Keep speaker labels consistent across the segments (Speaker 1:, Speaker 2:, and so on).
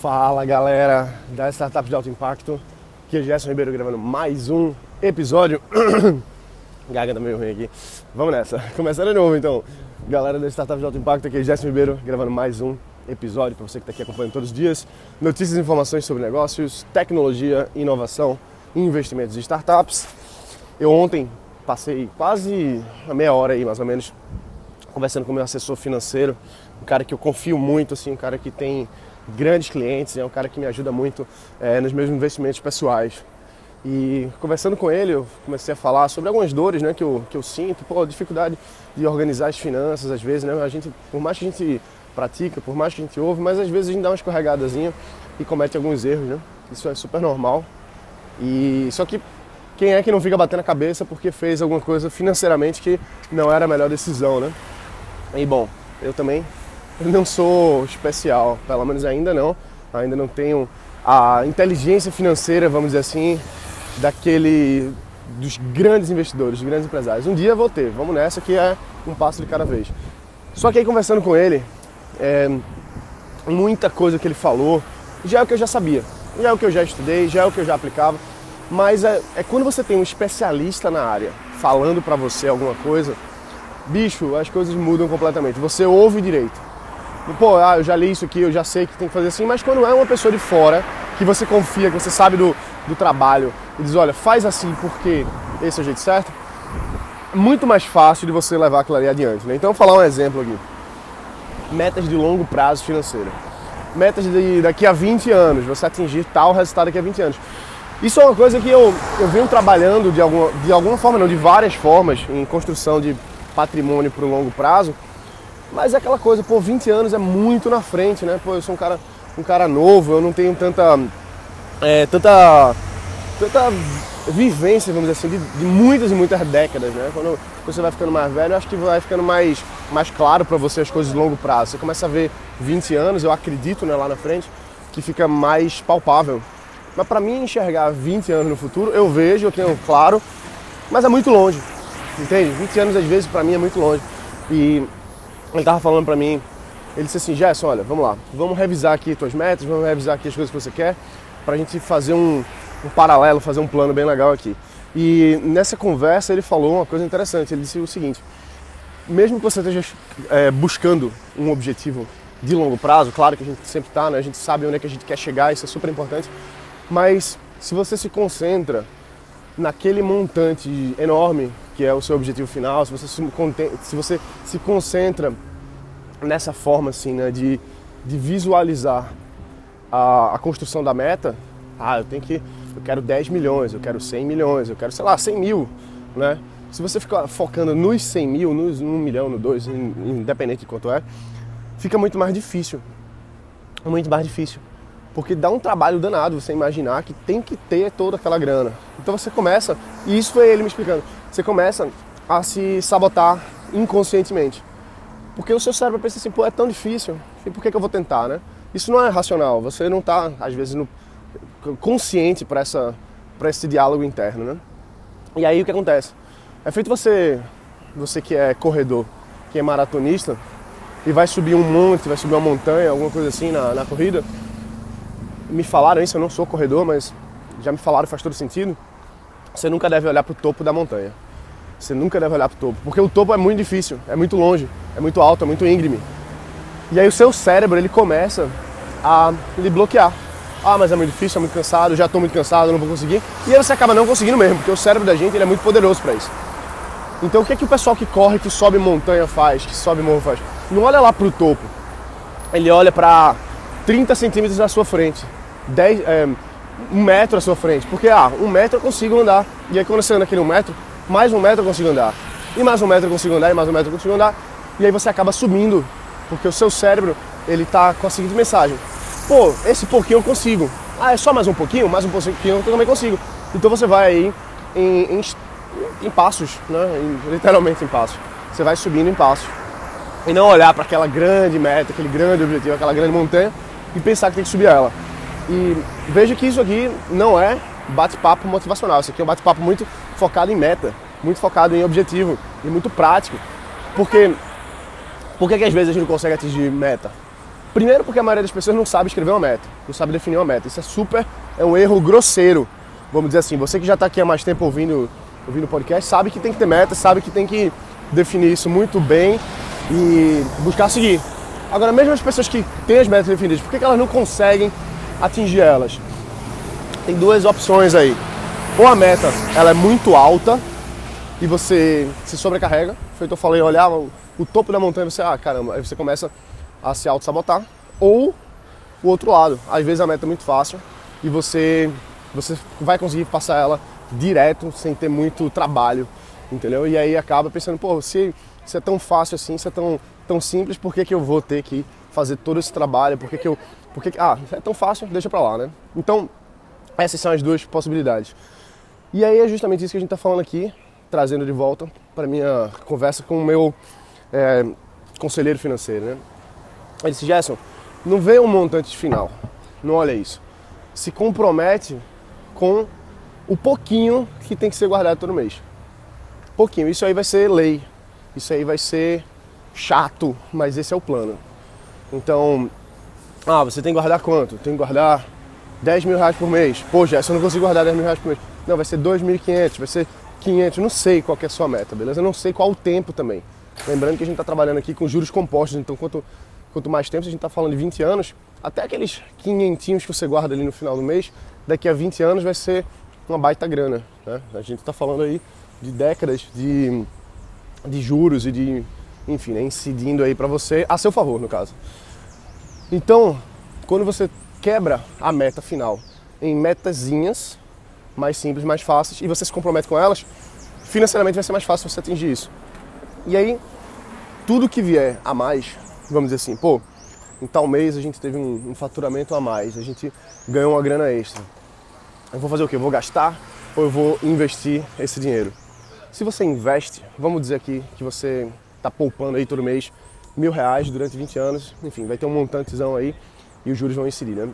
Speaker 1: Fala galera da Startup de Alto Impacto, aqui é Gerson Ribeiro gravando mais um episódio. Gaga tá meio ruim aqui. Vamos nessa, começando de novo então. Galera da Startup de Alto Impacto, aqui é Gerson Ribeiro gravando mais um episódio para você que está aqui acompanhando todos os dias. Notícias e informações sobre negócios, tecnologia, inovação, investimentos e startups. Eu ontem passei quase uma meia hora aí mais ou menos conversando com meu assessor financeiro, um cara que eu confio muito, assim, um cara que tem grandes clientes, é um cara que me ajuda muito é, nos meus investimentos pessoais. E conversando com ele, eu comecei a falar sobre algumas dores né, que, eu, que eu sinto, pô, dificuldade de organizar as finanças, às vezes, né? A gente, por mais que a gente pratica, por mais que a gente ouve, mas às vezes a gente dá uma escorregadazinha e comete alguns erros, né? Isso é super normal. E só que quem é que não fica batendo a cabeça porque fez alguma coisa financeiramente que não era a melhor decisão, né? E bom, eu também não sou especial, pelo menos ainda não. Ainda não tenho a inteligência financeira, vamos dizer assim, daquele dos grandes investidores, dos grandes empresários. Um dia vou ter, vamos nessa que é um passo de cada vez. Só que aí conversando com ele, é, muita coisa que ele falou já é o que eu já sabia, já é o que eu já estudei, já é o que eu já aplicava. Mas é, é quando você tem um especialista na área falando para você alguma coisa, bicho, as coisas mudam completamente. Você ouve direito. Pô, ah, eu já li isso aqui, eu já sei que tem que fazer assim, mas quando é uma pessoa de fora, que você confia, que você sabe do, do trabalho, e diz, olha, faz assim porque esse é o jeito certo, é muito mais fácil de você levar aquilo ali adiante. Né? Então, vou falar um exemplo aqui. Metas de longo prazo financeiro. Metas de daqui a 20 anos, você atingir tal resultado daqui a 20 anos. Isso é uma coisa que eu, eu venho trabalhando de alguma, de alguma forma, não, de várias formas, em construção de patrimônio para o longo prazo. Mas é aquela coisa, pô, 20 anos é muito na frente, né? Pô, eu sou um cara, um cara novo, eu não tenho tanta, é, tanta, tanta vivência, vamos dizer assim, de, de, muitas e muitas décadas, né? Quando você vai ficando mais velho, acho que vai ficando mais, mais claro para você as coisas de longo prazo. Você começa a ver 20 anos, eu acredito, né, lá na frente, que fica mais palpável. Mas para mim enxergar 20 anos no futuro, eu vejo, eu tenho claro, mas é muito longe. Entende? 20 anos às vezes para mim é muito longe. E ele tava falando para mim, ele disse assim, Gerson, olha, vamos lá, vamos revisar aqui tuas metas, vamos revisar aqui as coisas que você quer, para a gente fazer um, um paralelo, fazer um plano bem legal aqui. E nessa conversa ele falou uma coisa interessante, ele disse o seguinte, mesmo que você esteja é, buscando um objetivo de longo prazo, claro que a gente sempre está, né? a gente sabe onde é que a gente quer chegar, isso é super importante, mas se você se concentra naquele montante enorme que é o seu objetivo final, se você se, se, você se concentra nessa forma assim, né, de, de visualizar a, a, construção da meta, ah, eu tenho que, eu quero 10 milhões, eu quero 100 milhões, eu quero, sei lá, 100 mil, né? Se você ficar focando nos 100 mil, nos 1 milhão, no 2, independente de quanto é, fica muito mais difícil. Muito mais difícil. Porque dá um trabalho danado você imaginar que tem que ter toda aquela grana. Então você começa, e isso foi ele me explicando, você começa a se sabotar inconscientemente. Porque o seu cérebro pensa assim, pô, é tão difícil, e por que, que eu vou tentar, né? Isso não é racional, você não está, às vezes, no, consciente para esse diálogo interno, né? E aí o que acontece? É feito você, você que é corredor, que é maratonista, e vai subir um monte, vai subir uma montanha, alguma coisa assim na, na corrida, me falaram isso, eu não sou corredor, mas já me falaram, faz todo sentido. Você nunca deve olhar para o topo da montanha. Você nunca deve olhar para o topo, porque o topo é muito difícil, é muito longe, é muito alto, é muito íngreme. E aí o seu cérebro ele começa a lhe bloquear. Ah, mas é muito difícil, é muito cansado, já estou muito cansado, não vou conseguir. E aí você acaba não conseguindo mesmo, porque o cérebro da gente ele é muito poderoso para isso. Então o que é que o pessoal que corre, que sobe montanha faz, que sobe morro faz? Não olha lá para o topo. Ele olha para 30 centímetros à sua frente. 10, é, um metro à sua frente. Porque, ah, um metro eu consigo andar. E aí quando você anda aquele um metro, mais um metro eu consigo andar. E mais um metro eu consigo andar, e mais um metro eu consigo andar. E aí você acaba subindo, porque o seu cérebro, ele tá com a seguinte mensagem. Pô, esse pouquinho eu consigo. Ah, é só mais um pouquinho? Mais um pouquinho eu também consigo. Então você vai aí em, em, em passos, né? Em, literalmente em passos. Você vai subindo em passos. E não olhar para aquela grande meta, aquele grande objetivo, aquela grande montanha e pensar que tem que subir ela. E veja que isso aqui não é bate-papo motivacional, isso aqui é um bate-papo muito focado em meta, muito focado em objetivo e muito prático. Porque por que, que às vezes a gente não consegue atingir meta? Primeiro porque a maioria das pessoas não sabe escrever uma meta, não sabe definir uma meta. Isso é super, é um erro grosseiro. Vamos dizer assim, você que já está aqui há mais tempo ouvindo ouvindo podcast sabe que tem que ter meta, sabe que tem que definir isso muito bem e buscar seguir. Agora, mesmo as pessoas que têm as metas definidas, por que elas não conseguem atingir elas? Tem duas opções aí. Ou a meta ela é muito alta e você se sobrecarrega, feito eu falei, olhar o, topo da montanha você, ah, caramba, aí você começa a se auto-sabotar. Ou o outro lado, às vezes a meta é muito fácil e você, você vai conseguir passar ela direto, sem ter muito trabalho, entendeu? E aí acaba pensando, pô, se, se é tão fácil assim, se é tão, tão simples, por que, que eu vou ter que fazer todo esse trabalho? Por que, que eu. Por que, ah, é tão fácil, deixa pra lá, né? Então, essas são as duas possibilidades. E aí é justamente isso que a gente está falando aqui, trazendo de volta para minha conversa com o meu é, conselheiro financeiro, né? Ele disse, Gerson, não vê um montante final, não olha isso. Se compromete com o pouquinho que tem que ser guardado todo mês. Pouquinho, isso aí vai ser lei, isso aí vai ser chato, mas esse é o plano. Então, ah, você tem que guardar quanto? Tem que guardar 10 mil reais por mês. Pô, Jéssica, eu não consigo guardar 10 mil reais por mês. Não, vai ser 2.500, vai ser 500, não sei qual é a sua meta, beleza? Eu não sei qual o tempo também. Lembrando que a gente está trabalhando aqui com juros compostos, então quanto, quanto mais tempo, a gente está falando de 20 anos, até aqueles 500 que você guarda ali no final do mês, daqui a 20 anos vai ser uma baita grana. Né? A gente está falando aí de décadas de, de juros e de, enfim, né, incidindo aí para você, a seu favor, no caso. Então, quando você quebra a meta final em metazinhas mais simples, mais fáceis, e você se compromete com elas, financeiramente vai ser mais fácil você atingir isso. E aí, tudo que vier a mais, vamos dizer assim, pô, em tal mês a gente teve um, um faturamento a mais, a gente ganhou uma grana extra eu vou fazer o quê? Eu vou gastar ou eu vou investir esse dinheiro? Se você investe, vamos dizer aqui que você está poupando aí todo mês mil reais durante 20 anos, enfim, vai ter um montantezão aí e os juros vão incidir, né?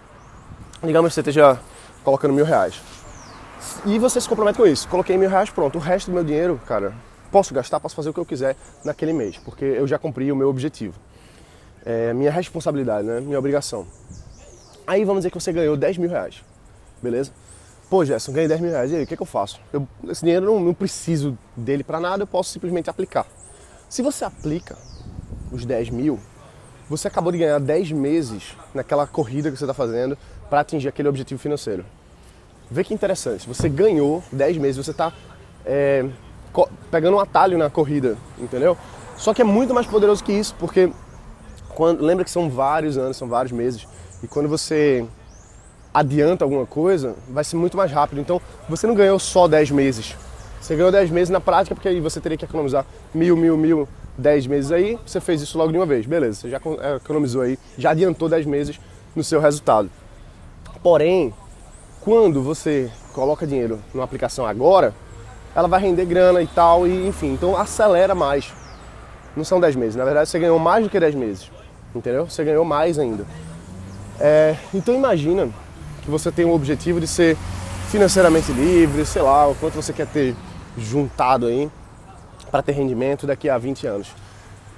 Speaker 1: Digamos que você esteja colocando mil reais. E você se compromete com isso. Coloquei mil reais, pronto. O resto do meu dinheiro, cara, posso gastar, posso fazer o que eu quiser naquele mês, porque eu já cumpri o meu objetivo. É minha responsabilidade, né? Minha obrigação. Aí vamos dizer que você ganhou 10 mil reais, beleza? Pô, Gerson, ganhei 10 mil reais, e aí, o que, é que eu faço? Eu, esse dinheiro não, não preciso dele para nada, eu posso simplesmente aplicar. Se você aplica os 10 mil, você acabou de ganhar 10 meses naquela corrida que você está fazendo para atingir aquele objetivo financeiro. Vê que interessante, você ganhou 10 meses, você está é, pegando um atalho na corrida, entendeu? Só que é muito mais poderoso que isso, porque quando, lembra que são vários anos, são vários meses, e quando você adianta alguma coisa, vai ser muito mais rápido. Então, você não ganhou só 10 meses. Você ganhou 10 meses na prática, porque aí você teria que economizar mil, mil, mil, 10 meses aí. Você fez isso logo de uma vez. Beleza, você já é, economizou aí, já adiantou 10 meses no seu resultado. Porém, quando você coloca dinheiro numa aplicação agora, ela vai render grana e tal, e enfim, então acelera mais. Não são 10 meses, na verdade você ganhou mais do que 10 meses, entendeu? Você ganhou mais ainda. É, então imagina que você tem o objetivo de ser financeiramente livre, sei lá, o quanto você quer ter juntado aí para ter rendimento daqui a 20 anos.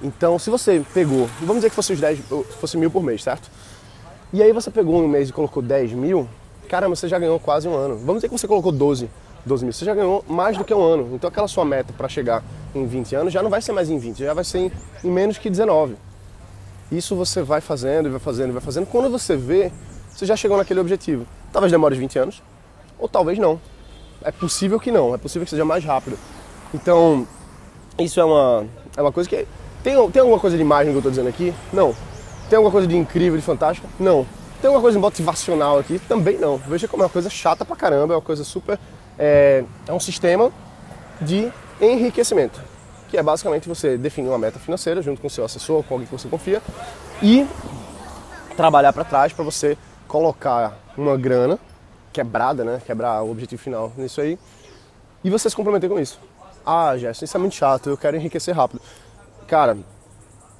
Speaker 1: Então, se você pegou, vamos dizer que fosse os 10, fosse mil por mês, certo? E aí você pegou um mês e colocou 10 mil, caramba, você já ganhou quase um ano. Vamos dizer que você colocou 12, 12 mil, você já ganhou mais do que um ano. Então aquela sua meta para chegar em 20 anos já não vai ser mais em 20, já vai ser em, em menos que 19. Isso você vai fazendo vai fazendo vai fazendo. Quando você vê, você já chegou naquele objetivo. Talvez demore 20 anos, ou talvez não. É possível que não, é possível que seja mais rápido. Então, isso é uma, é uma coisa que. Tem, tem alguma coisa de imagem que eu estou dizendo aqui? Não. Tem alguma coisa de incrível, de fantástica? Não. Tem alguma coisa motivacional aqui? Também não. Veja como é uma coisa chata pra caramba, é uma coisa super. É, é um sistema de enriquecimento, que é basicamente você definir uma meta financeira junto com seu assessor, com alguém que você confia, e trabalhar para trás para você colocar uma grana quebrada, né? Quebrar o objetivo final nisso aí. E você se comprometer com isso. Ah, Gerson, isso é muito chato, eu quero enriquecer rápido. Cara,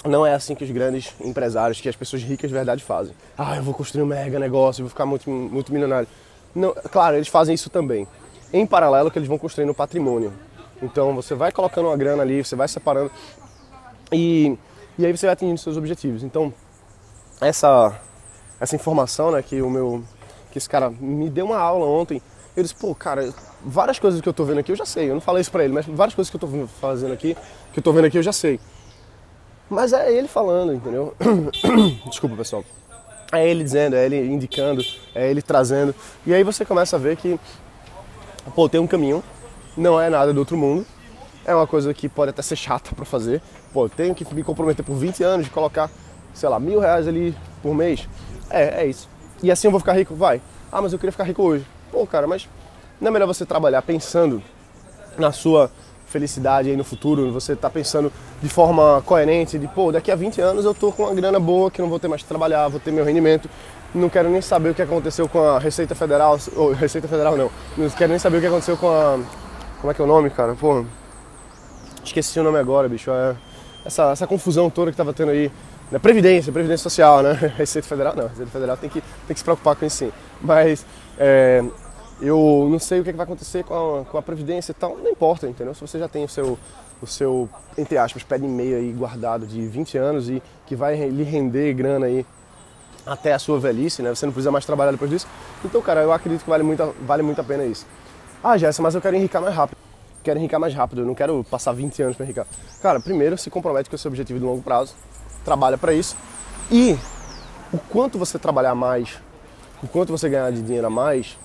Speaker 1: não é assim que os grandes empresários, que as pessoas ricas de verdade fazem. Ah, eu vou construir um mega negócio, vou ficar muito, muito milionário. Não, claro, eles fazem isso também. Em paralelo que eles vão construindo patrimônio. Então você vai colocando uma grana ali, você vai separando e, e aí você vai atingindo seus objetivos. Então essa, essa informação, né, que o meu. Que esse cara me deu uma aula ontem. Eu disse, pô, cara, várias coisas que eu tô vendo aqui eu já sei. Eu não falei isso pra ele, mas várias coisas que eu tô fazendo aqui, que eu tô vendo aqui eu já sei. Mas é ele falando, entendeu? Desculpa, pessoal. É ele dizendo, é ele indicando, é ele trazendo. E aí você começa a ver que, pô, tem um caminho, não é nada do outro mundo. É uma coisa que pode até ser chata para fazer. Pô, tenho que me comprometer por 20 anos de colocar, sei lá, mil reais ali por mês. É, é isso. E assim eu vou ficar rico? Vai. Ah, mas eu queria ficar rico hoje. Pô, cara, mas não é melhor você trabalhar pensando na sua felicidade aí no futuro, você está pensando de forma coerente, de pô, daqui a 20 anos eu tô com uma grana boa que não vou ter mais que trabalhar, vou ter meu rendimento, não quero nem saber o que aconteceu com a Receita Federal, ou Receita Federal não, não quero nem saber o que aconteceu com a, como é que é o nome, cara, pô, esqueci o nome agora, bicho, é essa, essa confusão toda que tava tendo aí, né? Previdência, Previdência Social, né, Receita Federal não, Receita Federal tem que, tem que se preocupar com isso sim, mas é, eu não sei o que, é vai acontecer com a, com a Previdência e tal, não importa, entendeu? Se você já tem o seu, o seu entre aspas, pé de meia aí guardado de 20 anos e que vai lhe render grana aí até a sua velhice, né? Você não precisa mais trabalhar depois disso. Então, cara, eu acredito que vale muito, vale muito a pena isso. Ah, Jéssica, mas eu quero enricar mais rápido. Quero enricar mais rápido, eu não quero passar 20 anos para enricar. Cara, primeiro se compromete com o seu objetivo de longo prazo, trabalha para isso e o quanto você trabalhar mais, o quanto você ganhar de dinheiro a mais,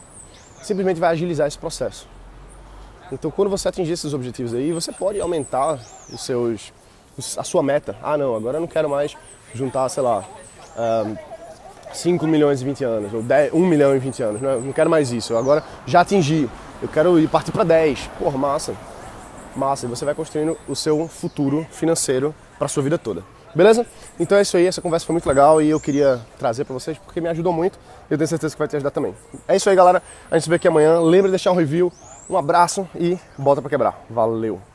Speaker 1: simplesmente vai agilizar esse processo. Então, quando você atingir esses objetivos aí, você pode aumentar os seus, a sua meta. Ah, não, agora eu não quero mais juntar, sei lá, um, 5 milhões em 20 anos, ou 10, 1 milhão em 20 anos. Não, não quero mais isso. Agora já atingi. Eu quero ir partir para 10. Porra, massa. Massa. E você vai construindo o seu futuro financeiro para sua vida toda. Beleza? Então é isso aí, essa conversa foi muito legal e eu queria trazer para vocês porque me ajudou muito e eu tenho certeza que vai te ajudar também. É isso aí, galera. A gente se vê aqui amanhã. Lembra de deixar um review. Um abraço e bota para quebrar. Valeu!